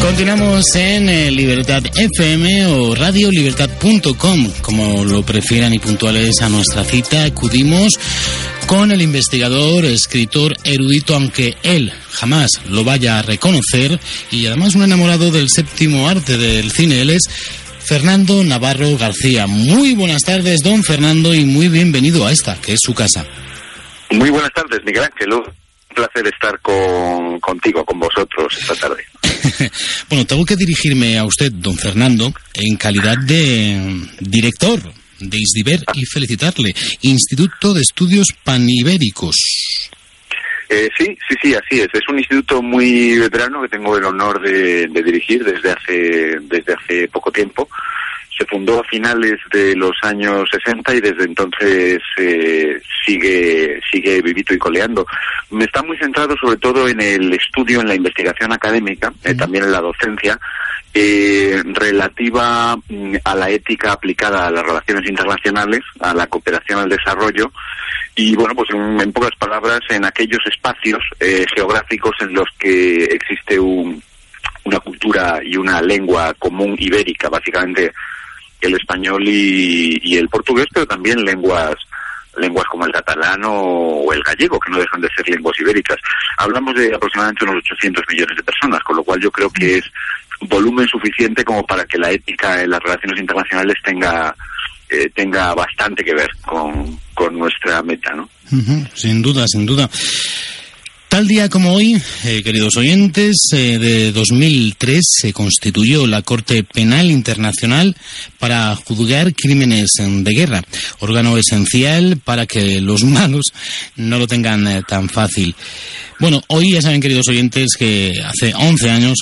Continuamos en eh, Libertad FM o radiolibertad.com, como lo prefieran y puntuales a nuestra cita. Acudimos con el investigador, escritor, erudito, aunque él jamás lo vaya a reconocer, y además un enamorado del séptimo arte del cine. Él es Fernando Navarro García. Muy buenas tardes, don Fernando, y muy bienvenido a esta, que es su casa. Muy buenas tardes, Miguel Ángel. Un placer estar con, contigo, con vosotros esta tarde. bueno, tengo que dirigirme a usted, don Fernando, en calidad de director de ISDIVER y felicitarle. Instituto de Estudios Panibéricos. Eh, sí, sí, sí, así es. Es un instituto muy veterano que tengo el honor de, de dirigir desde hace, desde hace poco tiempo se fundó a finales de los años 60 y desde entonces eh, sigue sigue vivito y coleando. Me está muy centrado sobre todo en el estudio, en la investigación académica, eh, también en la docencia, eh, relativa mm, a la ética aplicada a las relaciones internacionales, a la cooperación al desarrollo y bueno, pues en, en pocas palabras, en aquellos espacios geográficos en los que existe un, una cultura y una lengua común ibérica, básicamente el español y, el portugués, pero también lenguas lenguas como el catalán o, el gallego, que no dejan de ser lenguas ibéricas. Hablamos de aproximadamente unos 800 millones de personas, con lo cual yo creo que es volumen suficiente como para que la ética en las relaciones internacionales tenga eh, tenga bastante que ver con, con nuestra meta, ¿no? sin duda, sin duda. Tal día como hoy, eh, queridos oyentes, eh, de 2003 se constituyó la Corte Penal Internacional para juzgar crímenes de guerra, órgano esencial para que los malos no lo tengan eh, tan fácil. Bueno, hoy ya saben, queridos oyentes, que hace 11 años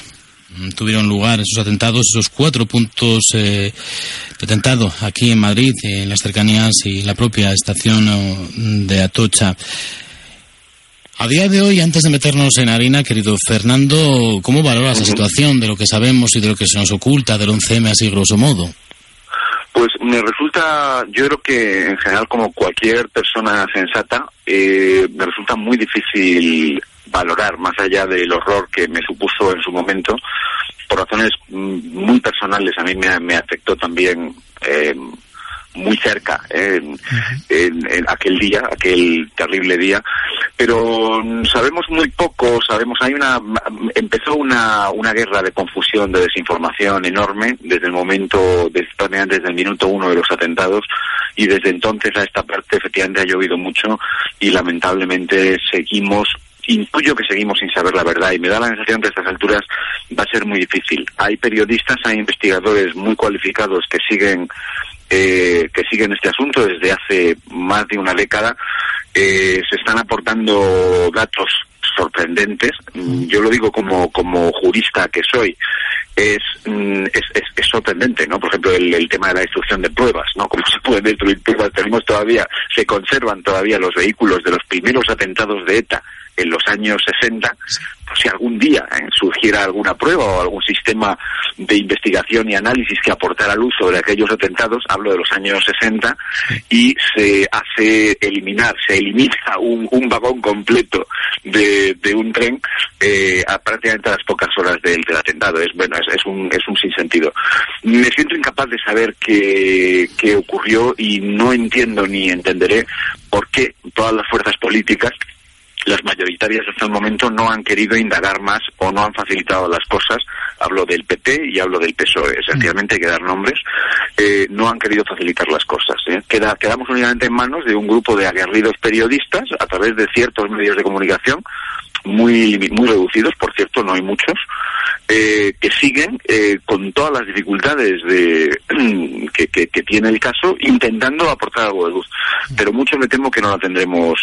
mm, tuvieron lugar esos atentados, esos cuatro puntos de atentado aquí en Madrid, en las cercanías y la propia estación de Atocha. A día de hoy, antes de meternos en harina, querido Fernando, ¿cómo valoras la situación de lo que sabemos y de lo que se nos oculta del 11M así grosso modo? Pues me resulta, yo creo que en general como cualquier persona sensata, eh, me resulta muy difícil valorar más allá del horror que me supuso en su momento, por razones mm, muy personales. A mí me, afectó también eh, muy cerca en, aquel día, aquel terrible día, pero sabemos muy poco, sabemos, hay una, empezó una, una guerra de confusión, de desinformación enorme desde el momento, desde, desde el minuto uno de los atentados y desde entonces a esta parte efectivamente ha llovido mucho y lamentablemente seguimos intuyo que seguimos sin saber la verdad y me da la sensación que a estas alturas va a ser muy difícil. Hay periodistas, hay investigadores muy cualificados que siguen eh, que siguen este asunto desde hace más de una década. Eh, se están aportando datos sorprendentes. Mm, yo lo digo como, como jurista que soy. Es, mm, es, es, sorprendente, ¿no? Por ejemplo, el, tema de la destrucción de pruebas, ¿no? Cómo se pueden destruir pruebas. Tenemos todavía, se conservan todavía los vehículos de los primeros atentados de ETA en los años 60, pues si algún día eh, surgiera alguna prueba o algún sistema de investigación y análisis que aportara luz sobre aquellos atentados, hablo de los años 60, y se hace eliminar, se elimina un, vagón completo de, de un tren eh, a prácticamente a las pocas horas del, del atentado. Es bueno, es, es, un, es un sinsentido. Me siento incapaz de saber qué, qué ocurrió y no entiendo ni entenderé por qué todas las fuerzas políticas las mayoritarias hasta el momento no han querido indagar más o no han facilitado las cosas. Hablo del PP y hablo del PSOE. Esencialmente hay que dar nombres. Eh, no han querido facilitar las cosas. ¿eh? Queda, quedamos únicamente en manos de un grupo de aguerridos periodistas a través de ciertos medios de comunicación muy, muy reducidos, por cierto, no hay muchos, eh, que siguen eh, con todas las dificultades de, que, tiene el caso, intentando aportar algo de luz. Pero mucho me temo que no la tendremos,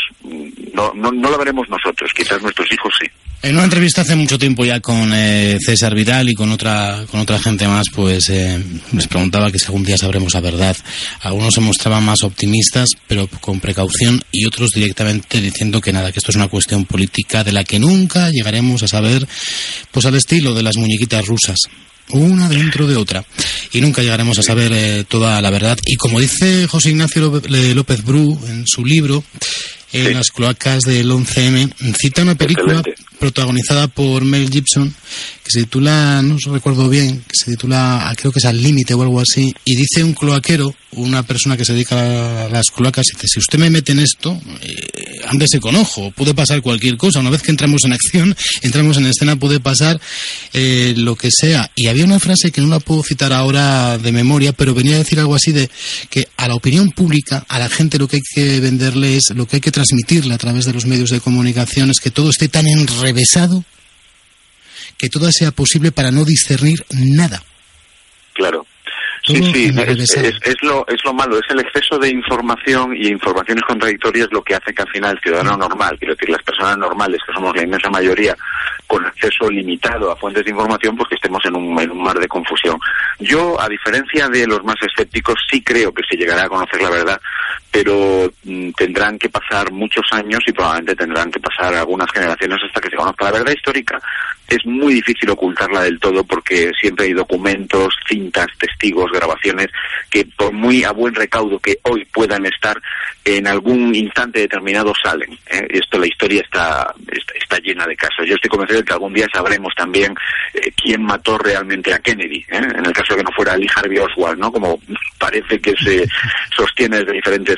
no, no, no la veremos nosotros, quizás nuestros hijos sí. En una entrevista hace mucho tiempo ya con eh, César Vidal y con otra con otra gente más, pues eh, les preguntaba que si algún día sabremos la verdad. Algunos se mostraban más optimistas, pero con precaución, y otros directamente diciendo que nada, que esto es una cuestión política de la que nunca llegaremos a saber, pues al estilo de las muñequitas rusas una dentro de otra. Y nunca llegaremos a saber eh, toda la verdad. Y como dice José Ignacio López Bru en su libro, en las cloacas del 11M, cita una película protagonizada por Mel Gibson que se titula, no recuerdo bien, que se titula, creo que es Al Límite o algo así, y dice un cloaquero, una persona que se dedica a las cloacas, dice, si usted me mete en esto, eh, ándese con ojo, puede pasar cualquier cosa, una vez que entramos en acción, entramos en escena, puede pasar eh, lo que sea. Y había una frase que no la puedo citar ahora de memoria, pero venía a decir algo así de que a la opinión pública, a la gente lo que hay que venderle es, lo que hay que transmitirle a través de los medios de comunicación es que todo esté tan enrevesado que todo sea posible para no discernir nada. Claro. Sí, sí, es, lo, es lo malo, es el exceso de información y informaciones contradictorias lo que hace que al final el ciudadano normal, quiero decir, las personas normales, que somos la inmensa mayoría, con acceso limitado a fuentes de información, porque estemos en un, en un mar de confusión. Yo, a diferencia de los más escépticos, sí creo que se llegará a conocer la verdad, pero mm, tendrán que pasar muchos años y probablemente tendrán que pasar algunas generaciones hasta que se conozca la verdad histórica. Es muy difícil ocultarla del todo porque siempre hay documentos, cintas, testigos, grabaciones que por muy a buen recaudo que hoy puedan estar, en algún instante determinado salen. ¿eh? Esto, la historia está, está, llena de casos. Yo estoy convencido de que algún día sabremos también eh, quién mató realmente a Kennedy, ¿eh? en el caso de que no fuera Lee Harvey Oswald, ¿no? Como parece que se sostiene desde diferentes.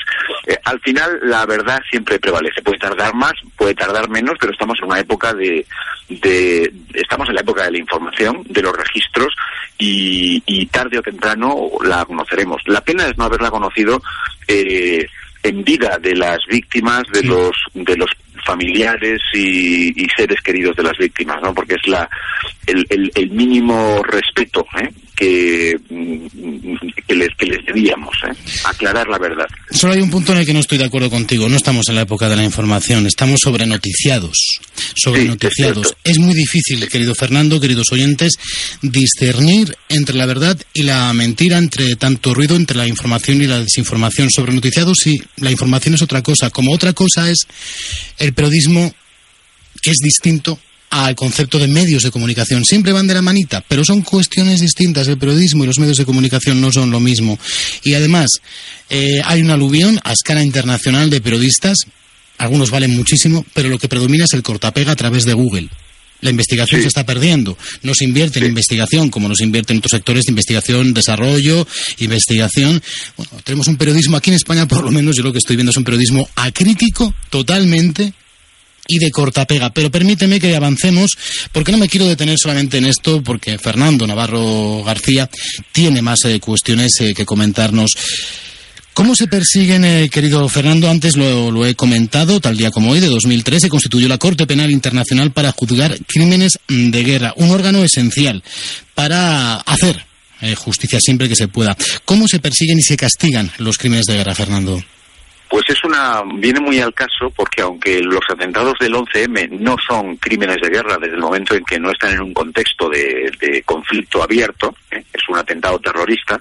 al final, la verdad siempre prevalece. Puede tardar más, puede tardar menos, pero estamos en una época de, de estamos en la época de la información, de los registros, y, y tarde o temprano la conoceremos. La pena es no haberla conocido eh, en vida de las víctimas, de los de los familiares y, seres queridos de las víctimas, ¿no? Porque es la el, el, mínimo respeto ¿eh? que, que, les, que les debíamos, ¿eh? aclarar la verdad. Solo hay un punto en el que no estoy de acuerdo contigo. No estamos en la época de la información, estamos sobrenoticiados. Sobrenoticiados. es, es muy difícil, querido Fernando, queridos oyentes, discernir entre la verdad y la mentira, entre tanto ruido entre la información y la desinformación. Sobrenoticiados, sí, la información es otra cosa. Como otra cosa es el periodismo que es distinto al concepto de medios de comunicación. Siempre van de la manita, pero son cuestiones distintas. El periodismo y los medios de comunicación no son lo mismo. Y además, eh, hay una aluvión a escala internacional de periodistas. Algunos valen muchísimo, pero lo que predomina es el cortapega a través de Google. La investigación se está perdiendo. No se invierte en investigación como no se invierte en otros sectores de investigación, desarrollo, investigación. Bueno, tenemos un periodismo aquí en España, por lo menos yo lo que estoy viendo es un periodismo acrítico totalmente y de corta pega. Pero permíteme que avancemos, porque no me quiero detener solamente en esto, porque Fernando Navarro García tiene más eh, cuestiones eh, que comentarnos. ¿Cómo se persiguen, eh, querido Fernando? Antes lo, he comentado, tal día como hoy, de 2003, se constituyó la Corte Penal Internacional para juzgar crímenes de guerra, un órgano esencial para hacer justicia siempre que se pueda. ¿Cómo se persiguen y se castigan los crímenes de guerra, Fernando? Pues es una viene muy al caso porque aunque los atentados del 11M no son crímenes de guerra desde el momento en que no están en un contexto de, conflicto abierto, ¿eh? es un atentado terrorista,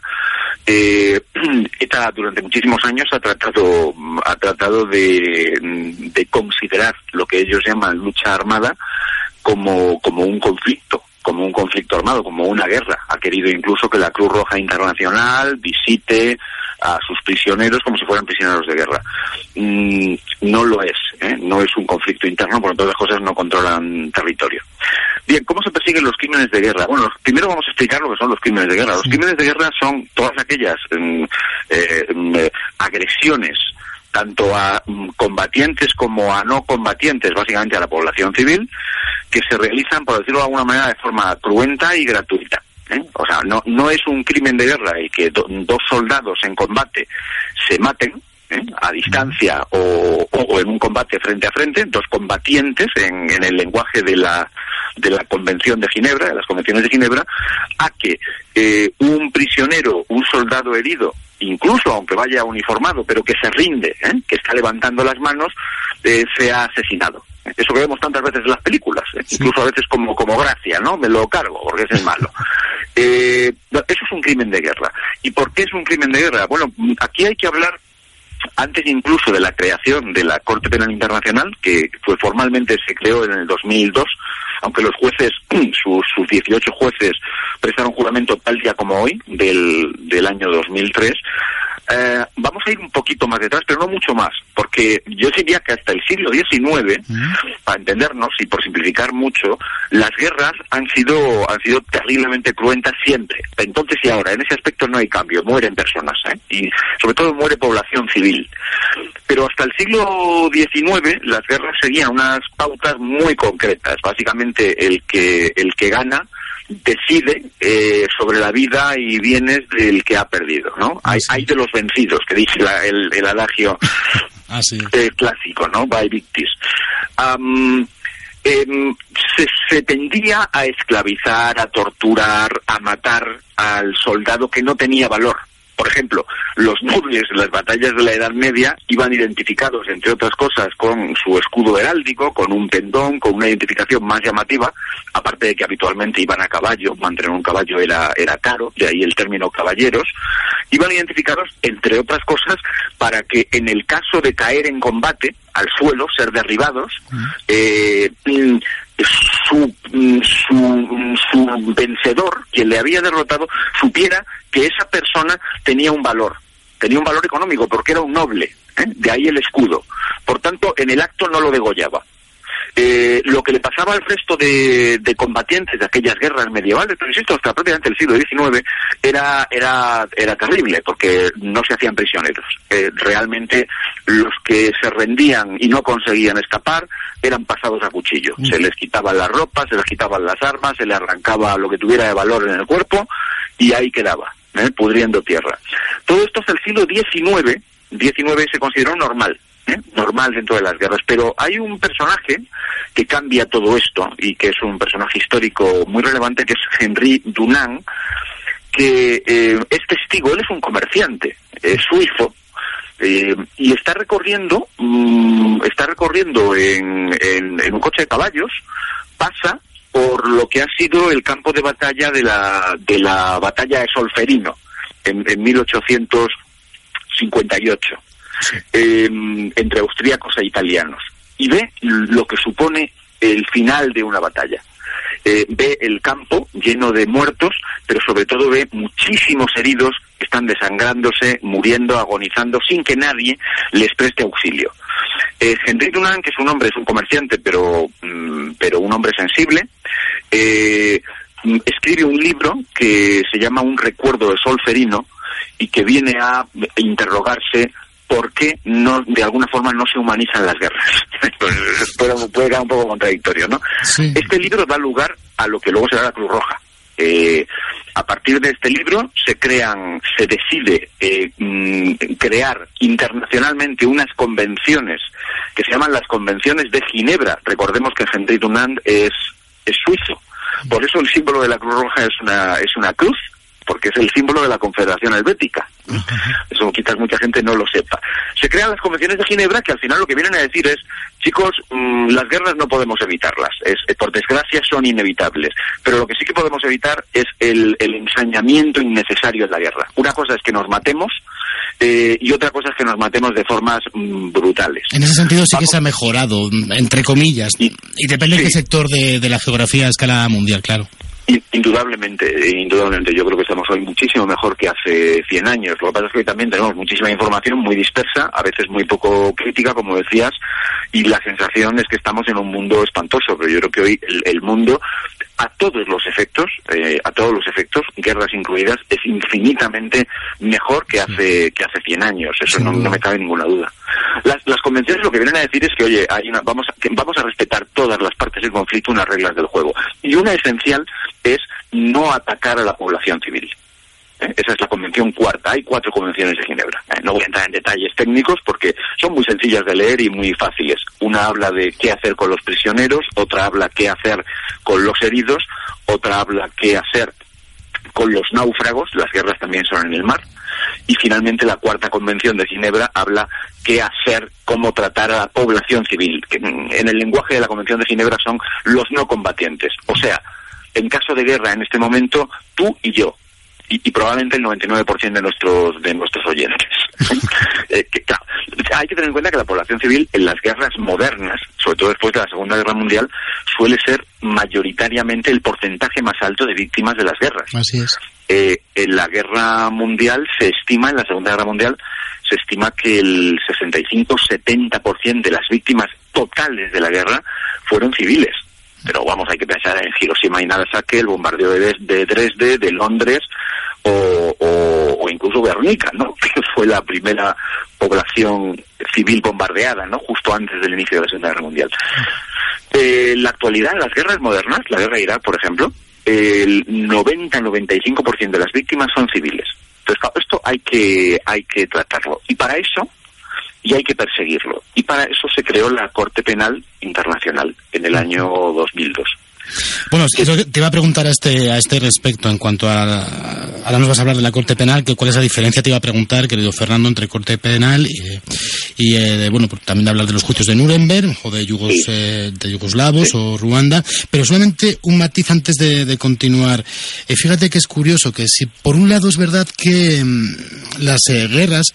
eh, ETA durante muchísimos años ha tratado ha tratado de, de considerar lo que ellos llaman lucha armada como como un conflicto como un conflicto armado, como una guerra. Ha querido incluso que la Cruz Roja Internacional visite a sus prisioneros como si fueran prisioneros de guerra. Mm, no lo es, ¿eh? no es un conflicto interno, por todas las cosas no controlan territorio. Bien, ¿cómo se persiguen los crímenes de guerra? Bueno, primero vamos a explicar lo que son los crímenes de guerra. Los crímenes de guerra son todas aquellas mm, eh, mm, agresiones tanto a combatientes como a no combatientes, básicamente a la población civil, que se realizan, por decirlo de alguna manera, de forma cruenta y gratuita. ¿Eh? O sea, no, no es un crimen de guerra y que dos soldados en combate se maten, ¿eh? a distancia o, o, en un combate frente a frente, dos combatientes en, en, el lenguaje de la, de la Convención de Ginebra, de las Convenciones de Ginebra, a que eh, un prisionero, un soldado herido, incluso aunque vaya uniformado, pero que se rinde, que está levantando las manos, sea asesinado. Eso que vemos tantas veces en las películas, ¿eh? incluso a veces como, como gracia, ¿no? Me lo cargo porque es el malo. Eh, eso es un crimen de guerra. ¿Y por qué es un crimen de guerra? Bueno, aquí hay que hablar antes incluso de la creación de la Corte Penal Internacional, que fue formalmente se creó en el 2002, aunque los jueces, sus, sus 18 jueces, prestaron juramento tal día como hoy, del, del año 2003, eh, vamos a ir un poquito más detrás, pero no mucho más, porque yo diría que hasta el siglo XIX, para entendernos y por simplificar mucho, las guerras han sido han sido terriblemente cruentas siempre, entonces y ahora. En ese aspecto no hay cambio, mueren personas ¿eh? y sobre todo muere población civil. Pero hasta el siglo XIX las guerras seguían unas pautas muy concretas. Básicamente el que el que gana decide eh, sobre la vida y bienes del que ha perdido, ¿no? Hay, hay de los vencidos, que dice el, el, adagio ah, eh, clásico, ¿no? By victis. Em, se, se, tendía a esclavizar, a torturar, a matar al soldado que no tenía valor. Por ejemplo, los nobles en las batallas de la Edad Media iban identificados, entre otras cosas, con su escudo heráldico, con un pendón, con una identificación más llamativa, aparte de que habitualmente iban a caballo, mantener un caballo era, era caro, de ahí el término caballeros, iban identificados, entre otras cosas, para que en el caso de caer en combate, al suelo, ser derribados, eh, mm, su, mm, su, su vencedor, quien le había derrotado, supiera que esa persona tenía un valor, tenía un valor económico porque era un noble, ¿eh? de ahí el escudo. Por tanto, en el acto no lo degollaba. Eh, lo que le pasaba al resto de, combatientes de aquellas guerras medievales, pero insisto, hasta prácticamente el siglo XIX, era, era, era terrible, porque no se hacían prisioneros. Eh, realmente los que se rendían y no conseguían escapar eran pasados a cuchillo. Mm. Se les quitaban las ropas, se les quitaban las armas, se les arrancaba lo que tuviera de valor en el cuerpo y ahí quedaba, ¿eh? pudriendo tierra. Todo esto hasta el siglo XIX, XIX se consideró normal. ¿Eh? normal dentro de las guerras. Pero hay un personaje que cambia todo esto y que es un personaje histórico muy relevante, que es Henry Dunant, que eh, es testigo, él es un comerciante suizo, eh, y está recorriendo, mm, está recorriendo en, en, un coche de caballos, pasa por lo que ha sido el campo de batalla de la, de la batalla de Solferino en, en 1858 eh, entre austríacos e italianos y ve lo que supone el final de una batalla. Eh, ve el campo lleno de muertos, pero sobre todo ve muchísimos heridos que están desangrándose, muriendo, agonizando, sin que nadie les preste auxilio. Eh, Henry Dunant, que es un hombre, es un comerciante, pero, mm, pero un hombre sensible, eh, escribe un libro que se llama Un recuerdo de Solferino y que viene a interrogarse por qué no, de alguna forma no se humanizan las guerras. puede, puede quedar un poco contradictorio, ¿no? Este libro da lugar a lo que luego será la Cruz Roja. Eh, a partir de este libro se crean, se decide eh, mm, crear internacionalmente unas convenciones que se llaman las convenciones de Ginebra. Recordemos que Henry Dunant es, es suizo. Por eso el símbolo de la Cruz Roja es una, es una cruz porque es el símbolo de la Confederación Helvética. Eso quizás mucha gente no lo sepa. Se crean las convenciones de Ginebra que al final lo que vienen a decir es, chicos, mm, las guerras no podemos evitarlas, es, eh, por desgracia son inevitables, pero lo que sí que podemos evitar es el, el ensañamiento innecesario de la guerra. Una cosa es que nos matemos eh, y otra cosa es que nos matemos de formas mm, brutales. En ese sentido sí que se ha mejorado, entre comillas, y, depende de qué sector de, de la geografía a escala mundial, claro. Indudablemente, indudablemente. Yo creo que estamos hoy muchísimo mejor que hace 100 años. Lo que pasa es que también tenemos muchísima información muy dispersa, a veces muy poco crítica, como decías, y la sensación es que estamos en un mundo espantoso. Pero yo creo que hoy el, mundo, a todos los efectos, eh, a todos los efectos, guerras incluidas, es infinitamente mejor que hace que hace 100 años. Eso no, me cabe ninguna duda. Las, las convenciones lo que vienen a decir es que, oye, hay una, vamos, a, vamos a respetar todas las partes del conflicto unas reglas del juego. Y una esencial es no atacar a la población civil. Esa es la convención cuarta. Hay cuatro convenciones de Ginebra. ¿Eh? No voy a entrar en detalles técnicos porque son muy sencillas de leer y muy fáciles. Una habla de qué hacer con los prisioneros, otra habla qué hacer con los heridos, otra habla qué hacer con los náufragos. Las guerras también son en el mar. Y finalmente la cuarta convención de Ginebra habla qué hacer, cómo tratar a la población civil, que en el lenguaje de la convención de Ginebra son los no combatientes. O sea, en caso de guerra en este momento, tú y yo, y, probablemente el 99% de nuestros de nuestros oyentes. Eh, hay que tener en cuenta que la población civil en las guerras modernas, sobre todo después de la Segunda Guerra Mundial, suele ser mayoritariamente el porcentaje más alto de víctimas de las guerras. Así es. Eh, en la guerra mundial se estima, en la Segunda Guerra Mundial, se estima que el 65-70% de las víctimas totales de la guerra fueron civiles. Pero vamos, hay que pensar en Hiroshima y Nagasaki, el bombardeo de, de Dresde, de Londres o, incluso Guernica, ¿no? Que fue la primera población civil bombardeada, ¿no? Justo antes del inicio de la Segunda Guerra Mundial. Eh, la actualidad, las guerras modernas, la guerra de Irak, por ejemplo, el 90-95% de las víctimas son civiles. Entonces, esto hay que, hay que tratarlo. Y para eso, y hay que perseguirlo. Y para eso se creó la Corte Penal Internacional en el año 2002. Bueno, te iba a preguntar a este, a este respecto en cuanto a... Ahora nos vas a hablar de la Corte Penal, que cuál es la diferencia, te iba a preguntar, querido Fernando, entre Corte Penal y, y eh, bueno, pues también hablar de los juicios de Nuremberg o de, Yugos, eh, de Yugoslavos o Ruanda, pero solamente un matiz antes de, continuar. Eh, fíjate que es curioso que si por un lado es verdad que mm, las guerras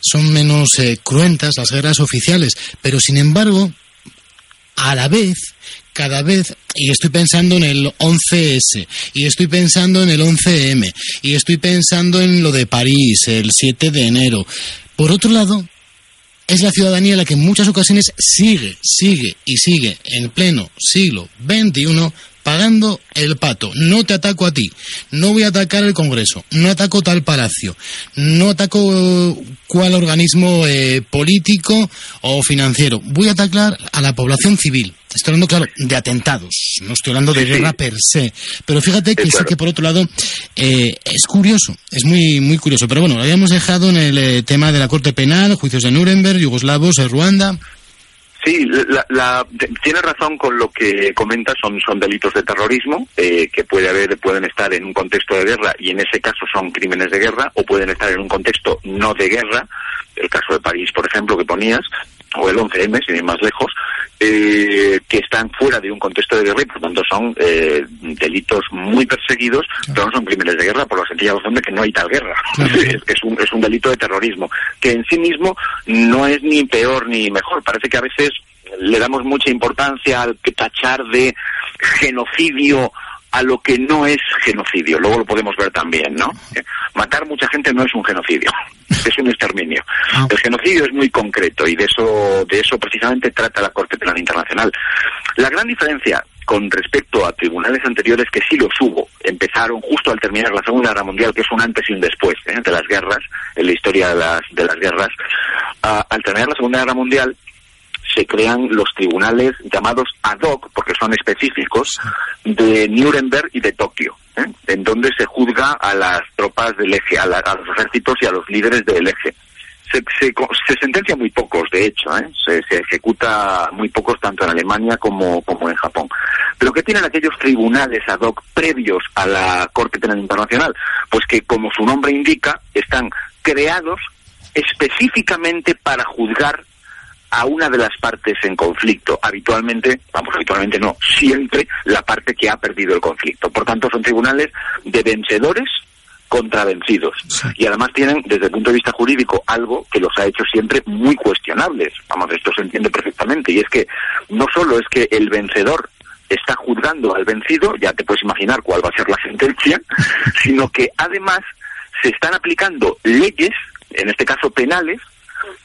son menos cruentas, las guerras oficiales, pero sin embargo, a la vez cada vez, y estoy pensando en el 11S, y estoy pensando en el 11M, y estoy pensando en lo de París, el 7 de enero. Por otro lado, es la ciudadanía la que en muchas ocasiones sigue, sigue y sigue en pleno siglo XXI pagando el pato. No te ataco a ti, no voy a atacar el Congreso, no ataco tal palacio, no ataco cual organismo eh, político o financiero. Voy a atacar a la población civil. Estoy hablando, claro, de atentados, no estoy hablando de guerra per se. Pero fíjate que sí, que por otro lado eh, es curioso, es muy muy curioso. Pero bueno, lo habíamos dejado en el eh, tema de la Corte Penal, juicios de Nuremberg, yugoslavos, Ruanda. Sí, la, tiene razón con lo que comenta, son, son delitos de terrorismo eh, que puede haber, pueden estar en un contexto de guerra y en ese caso son crímenes de guerra o pueden estar en un contexto no de guerra, el caso de París, por ejemplo, que ponías, o el 11M, sin ir más lejos, eh, que están fuera de un contexto de guerra y por tanto son eh, delitos muy perseguidos, pero no son crímenes de guerra por la sencilla razón de que no hay tal guerra. es, un, es un delito de terrorismo, que en sí mismo no es ni peor ni mejor. Parece que a veces le damos mucha importancia al tachar de genocidio a lo que no es genocidio. Luego lo podemos ver también, ¿no? Matar mucha gente no es un genocidio, es un exterminio. Ah. El genocidio es muy concreto y de eso, de eso precisamente trata la Corte Penal Internacional. La gran diferencia con respecto a tribunales anteriores que sí los hubo, empezaron justo al terminar la Segunda Guerra Mundial, que es un antes y un después ¿eh? de las guerras, en la historia de las, de las guerras. Ah, al terminar la Segunda Guerra Mundial, se crean los tribunales llamados ad hoc, porque son específicos, de Nuremberg y de Tokio, ¿eh? en donde se juzga a las tropas del eje, a, los ejércitos y a los líderes del eje. Se, se, sentencia muy pocos, de hecho, ¿eh? se, se, ejecuta muy pocos tanto en Alemania como, como en Japón. Pero ¿qué tienen aquellos tribunales ad hoc previos a la Corte Penal Internacional? Pues que, como su nombre indica, están creados específicamente para juzgar a una de las partes en conflicto, habitualmente, vamos, habitualmente no, siempre la parte que ha perdido el conflicto. Por tanto, son tribunales de vencedores contra vencidos. Y además tienen, desde el punto de vista jurídico, algo que los ha hecho siempre muy cuestionables. Vamos, esto se entiende perfectamente. Y es que no solo es que el vencedor está juzgando al vencido, ya te puedes imaginar cuál va a ser la sentencia, sino que además se están aplicando leyes, en este caso penales,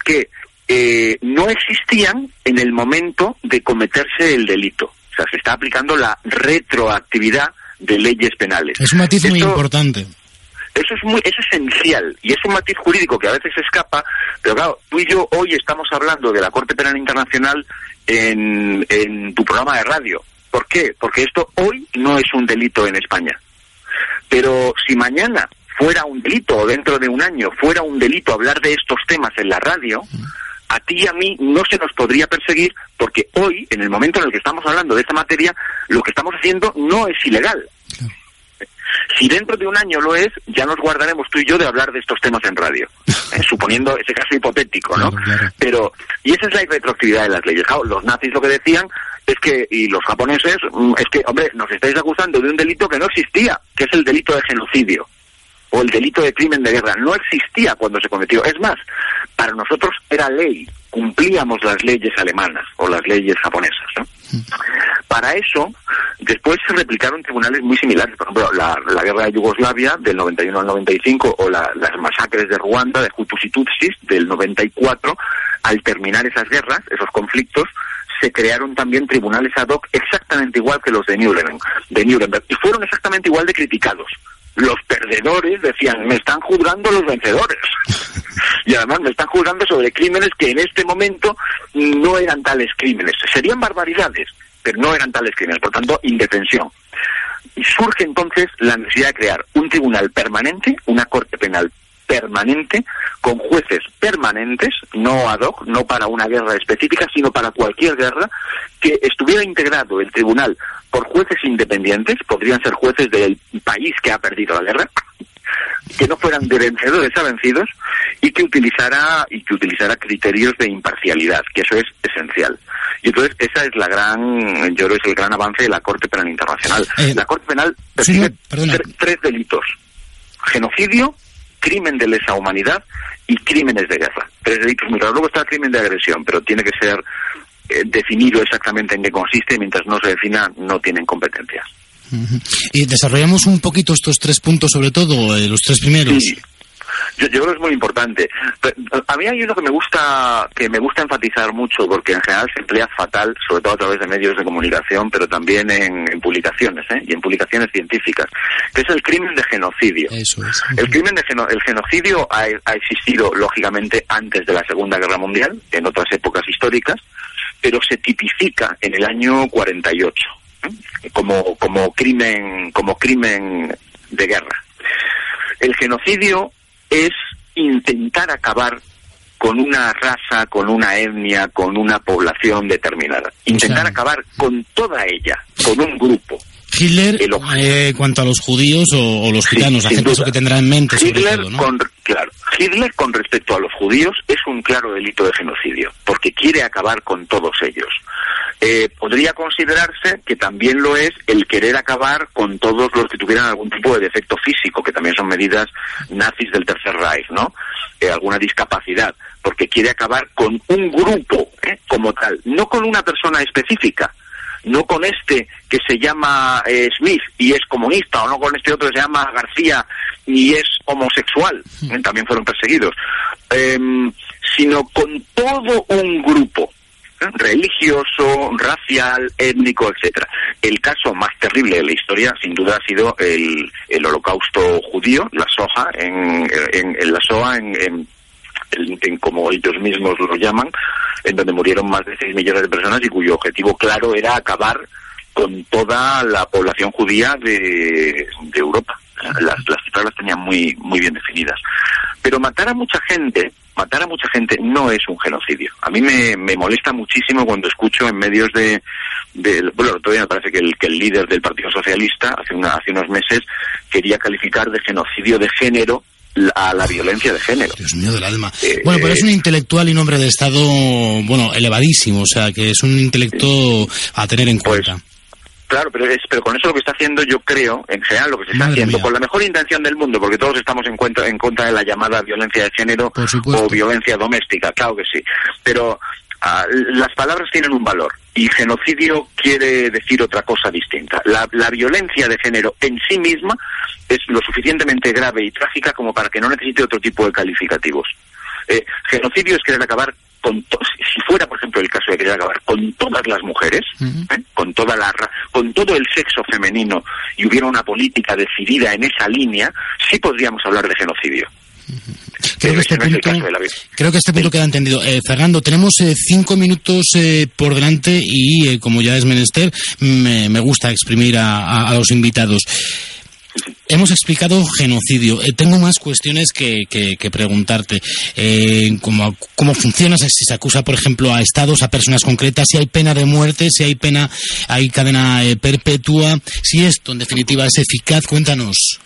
que eh, no existían en el momento de cometerse el delito. O sea, se está aplicando la retroactividad de leyes penales. Es un matiz muy importante. Eso es muy, es esencial y es un matiz jurídico que a veces escapa, pero claro, tú y yo hoy estamos hablando de la Corte Penal Internacional en, en tu programa de radio. ¿Por qué? Porque esto hoy no es un delito en España. Pero si mañana fuera un delito o dentro de un año fuera un delito hablar de estos temas en la radio, a ti y a mí no se nos podría perseguir porque hoy, en el momento en el que estamos hablando de esta materia, lo que estamos haciendo no es ilegal. Si dentro de un año lo es, ya nos guardaremos tú y yo de hablar de estos temas en radio, ¿eh? suponiendo ese caso hipotético, ¿no? Pero, y esa es la irretroactividad de las leyes. Los nazis lo que decían es que, y los japoneses, mm, es que, hombre, nos estáis acusando de un delito que no existía, que es el delito de genocidio o el delito de crimen de guerra. No existía cuando se cometió. Es más, para nosotros era ley, cumplíamos las leyes alemanas o las leyes japonesas. ¿no? Para eso, después se replicaron tribunales muy similares. Por ejemplo, la, guerra de Yugoslavia del 91 al 95 o las masacres de Ruanda, de Hutus y Tutsis del 94. Al terminar esas guerras, esos conflictos, se crearon también tribunales ad hoc exactamente igual que los de Nuremberg, de Nuremberg y fueron exactamente igual de criticados. Los perdedores decían, me están juzgando los vencedores. y además me están juzgando sobre crímenes que en este momento no eran tales crímenes. Serían barbaridades, pero no eran tales crímenes. Por tanto, indefensión. Y surge entonces la necesidad de crear un tribunal permanente, una corte penal permanente, con jueces permanentes, no ad hoc, no para una guerra específica, sino para cualquier guerra, que estuviera integrado el tribunal por jueces independientes, podrían ser jueces del país que ha perdido la guerra, que no fueran de vencedores a vencidos y que utilizara y que utilizara criterios de imparcialidad, que eso es esencial. Y entonces esa es la gran, yo creo es el gran avance de la Corte Penal Internacional. Eh, la Corte Penal persigue tres delitos: genocidio, crimen de lesa humanidad y crímenes de guerra. Tres delitos muy Luego está el crimen de agresión, pero tiene que ser eh, definido exactamente en qué consiste y mientras no se defina no tienen competencias. Y desarrollamos un poquito estos tres puntos, sobre todo, eh, los tres primeros. Yo, creo que es muy importante. A mí hay uno que me gusta que me gusta enfatizar mucho porque en general se emplea fatal, sobre todo a través de medios de comunicación, pero también en, publicaciones ¿eh? y en publicaciones científicas, que es el crimen de genocidio. El crimen de el genocidio ha, existido lógicamente antes de la Segunda Guerra Mundial, en otras épocas históricas, pero se tipifica en el año 48 ¿eh? como como crimen como crimen de guerra. El genocidio es intentar acabar con una raza, con una etnia, con una población determinada. Intentar acabar con toda ella, con un grupo. Hitler, eh, cuanto a los judíos o, los gitanos, la gente eso que tendrá en mente. Hitler, con, claro, Hitler con respecto a los judíos es un claro delito de genocidio, porque quiere acabar con todos ellos. Eh, podría considerarse que también lo es el querer acabar con todos los que tuvieran algún tipo de defecto físico, que también son medidas nazis del Tercer Reich, ¿no? Eh, alguna discapacidad, porque quiere acabar con un grupo ¿eh? como tal, no con una persona específica, no con este que se llama Smith y es comunista, o no con este otro que se llama García y es homosexual, también fueron perseguidos, em, sino con todo un grupo religioso, racial, étnico, etcétera. El caso más terrible de la historia, sin duda, ha sido el, el holocausto judío, la soja, en, en, la SOA, en, en, como ellos mismos lo llaman, en donde murieron más de 6 millones de personas y cuyo objetivo claro era acabar con toda la población judía de, de Europa. Las, las cifras las tenían muy, muy bien definidas. Pero matar a mucha gente matar a mucha gente no es un genocidio. A mí me, me molesta muchísimo cuando escucho en medios de, bueno, todavía me parece que el, que el líder del Partido Socialista hace, una, hace unos meses quería calificar de genocidio de género a la violencia de género. Dios mío del alma. Eh, bueno, pero es un intelectual y un hombre de Estado, bueno, elevadísimo, o sea, que es un intelecto a tener en pues, cuenta. Claro, pero, es, pero con eso lo que está haciendo, yo creo, en general, lo que se está haciendo, con la mejor intención del mundo, porque todos estamos en, cuenta, en contra de la llamada violencia de género o violencia doméstica, claro que sí. Pero ah, las palabras tienen un valor y genocidio quiere decir otra cosa distinta. La, la violencia de género en sí misma es lo suficientemente grave y trágica como para que no necesite otro tipo de calificativos. Eh, genocidio es querer acabar con si fuera por ejemplo el caso de querer acabar con todas las mujeres ¿eh? con toda la con todo el sexo femenino y hubiera una política decidida en esa línea sí podríamos hablar de genocidio Creo que, este punto, creo que, este punto, queda entendido. Eh, Fernando, tenemos cinco minutos por delante y, como ya es menester, me, me gusta exprimir a, a los invitados. Hemos explicado genocidio. Eh, tengo más cuestiones que, que, preguntarte. Eh, ¿cómo, ¿Cómo funciona si se acusa, por ejemplo, a estados, a personas concretas? Si hay pena de muerte, si hay pena, hay cadena eh, perpetua. Si esto, en definitiva, es eficaz, cuéntanos.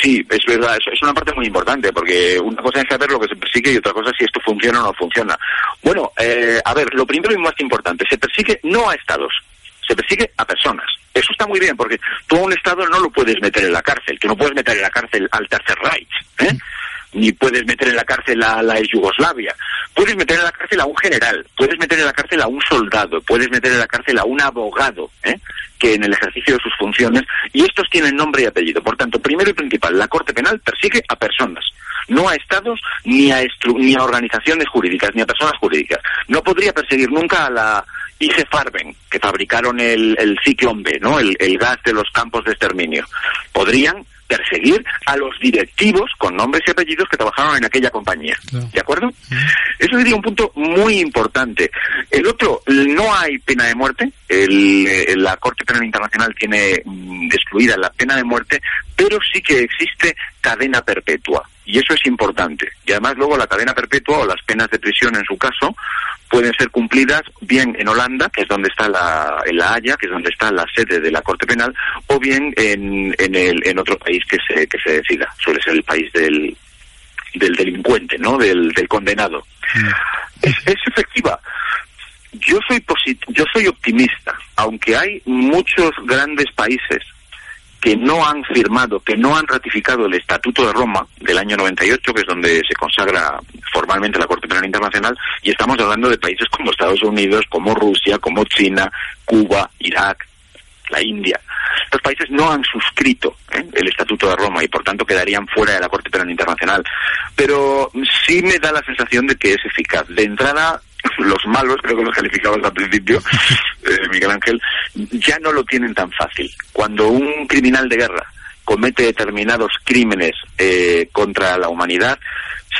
Sí, es verdad, es, una parte muy importante, porque una cosa es saber lo que se persigue y otra cosa es si esto funciona o no funciona. Bueno, eh, a ver, lo primero y más importante, se persigue no a estados, se persigue a personas. Eso está muy bien, porque tú a un Estado no lo puedes meter en la cárcel, tú no puedes meter en la cárcel al Tercer Reich, ¿eh? ni puedes meter en la cárcel a la Yugoslavia. Puedes meter en la cárcel a un general, puedes meter en la cárcel a un soldado, puedes meter en la cárcel a un abogado, ¿eh? que en el ejercicio de sus funciones, y estos tienen nombre y apellido. Por tanto, primero y principal, la Corte Penal persigue a personas, no a estados ni a, ni a organizaciones jurídicas, ni a personas jurídicas. No podría perseguir nunca a la IG Farben, que fabricaron el, el Ciclón B, ¿no? El gas de los campos de exterminio. Podrían perseguir a los directivos con nombres y apellidos que trabajaron en aquella compañía. ¿De acuerdo? Eso sería un punto muy importante. El otro, no hay pena de muerte. Eh, la Corte Penal Internacional tiene mm, excluida la pena de muerte, pero sí que existe cadena perpetua. Y eso es importante. Y además luego la cadena perpetua o las penas de prisión en su caso pueden ser cumplidas bien en Holanda, que es donde está la, en La Haya, que es donde está la sede de la Corte Penal, o bien en, en, el, en otro país que se, que se decida. Suele ser el país del, del delincuente, ¿no? Del, del condenado. Mm. Es, es efectiva. Yo soy yo soy optimista, aunque hay muchos grandes países que no han firmado, que no han ratificado el Estatuto de Roma del año 98, que es donde se consagra formalmente la Corte Penal Internacional, y estamos hablando de países como Estados Unidos, como Rusia, como China, Cuba, Irak, la India. Estos países no han suscrito ¿eh? el Estatuto de Roma y por tanto quedarían fuera de la Corte Penal Internacional. Pero sí me da la sensación de que es eficaz. De entrada, los malos, creo que los calificabas al principio, eh, Miguel Ángel, ya no lo tienen tan fácil. Cuando un criminal de guerra comete determinados crímenes eh, contra la humanidad,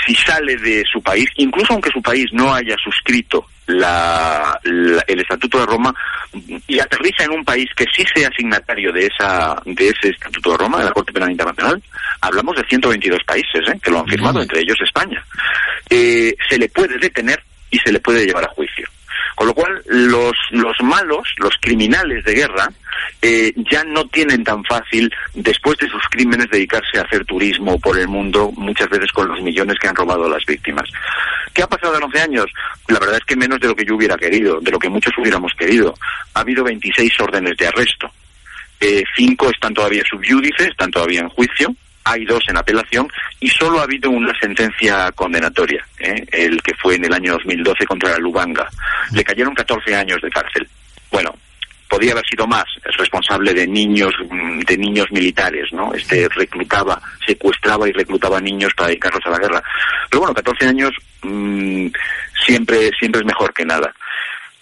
si sale de su país, incluso aunque su país no haya suscrito la, el Estatuto de Roma y aterriza en un país que sí sea signatario de esa de ese Estatuto de Roma, de la Corte Penal Internacional, hablamos de 122 países ¿eh? que lo han firmado, entre ellos España, eh, se le puede detener y se le puede llevar a juicio. Con lo cual, los, los malos, los criminales de guerra, eh, ya no tienen tan fácil, después de sus crímenes, dedicarse a hacer turismo por el mundo, muchas veces con los millones que han robado a las víctimas. ¿Qué ha pasado en 11 años? La verdad es que menos de lo que yo hubiera querido, de lo que muchos hubiéramos querido. Ha habido 26 órdenes de arresto. Eh, cinco están todavía subyúdices, están todavía en juicio hay dos en apelación y solo ha habido una sentencia condenatoria, ¿eh? el que fue en el año 2012 contra la Lubanga. Le cayeron 14 años de cárcel. Bueno, podía haber sido más, es responsable de niños mm, de niños militares, ¿no? Este reclutaba, secuestraba y reclutaba niños para dedicarlos a la guerra. Pero bueno, 14 años mmm, siempre siempre es mejor que nada.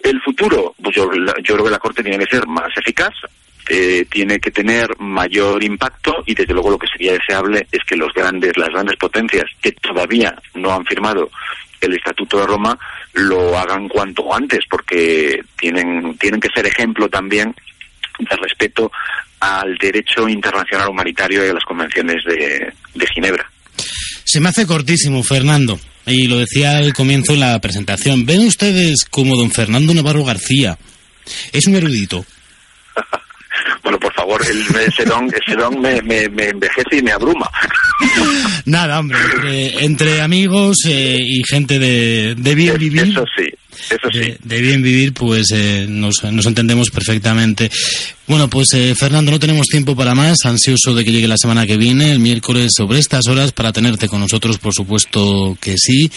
El futuro, pues yo, yo creo que la Corte tiene que ser más eficaz, eh, tiene que tener mayor impacto y desde luego lo que sería deseable es que los grandes, las grandes potencias que todavía no han firmado el Estatuto de Roma lo hagan cuanto antes porque tienen, tienen que ser ejemplo también de respeto al derecho internacional humanitario y a las convenciones de, de Ginebra. Se me hace cortísimo, Fernando. Y lo decía al comienzo en la presentación. ¿Ven ustedes como don Fernando Navarro García es un erudito? Bueno, por favor, el, ese don, me, me, me, envejece y me abruma. Nada, hombre, entre, amigos eh, y gente de, de bien vivir. Eso sí, eso sí. De, bien vivir, pues eh, nos, nos entendemos perfectamente. Bueno, pues eh, Fernando, no tenemos tiempo para más. Ansioso de que llegue la semana que viene, el miércoles, sobre estas horas, para tenerte con nosotros, por supuesto que sí,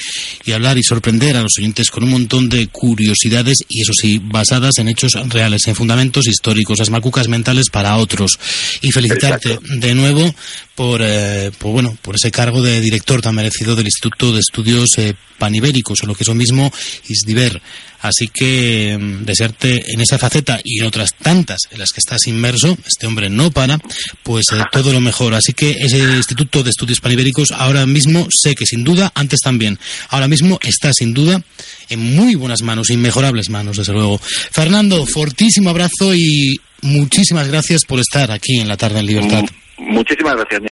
y hablar y sorprender a los oyentes con un montón de curiosidades, y eso sí, basadas en hechos reales, en fundamentos históricos, las macucas mentales para otros. Y felicitarte de nuevo por, eh, por, bueno, por ese cargo de director tan merecido del Instituto de Estudios eh, Panibéricos, o lo que es lo mismo, ISDIVER. Así que mm, desearte en esa faceta y en otras tantas en las que estás inmerso, este hombre no para, pues eh, todo lo mejor. Así que ese Instituto de Estudios Panibéricos ahora mismo sé que sin duda, antes también, ahora mismo está sin duda en muy buenas manos, inmejorables manos, desde luego. Fernando, fortísimo abrazo y muchísimas gracias por estar aquí en la tarde en libertad. Muchísimas gracias.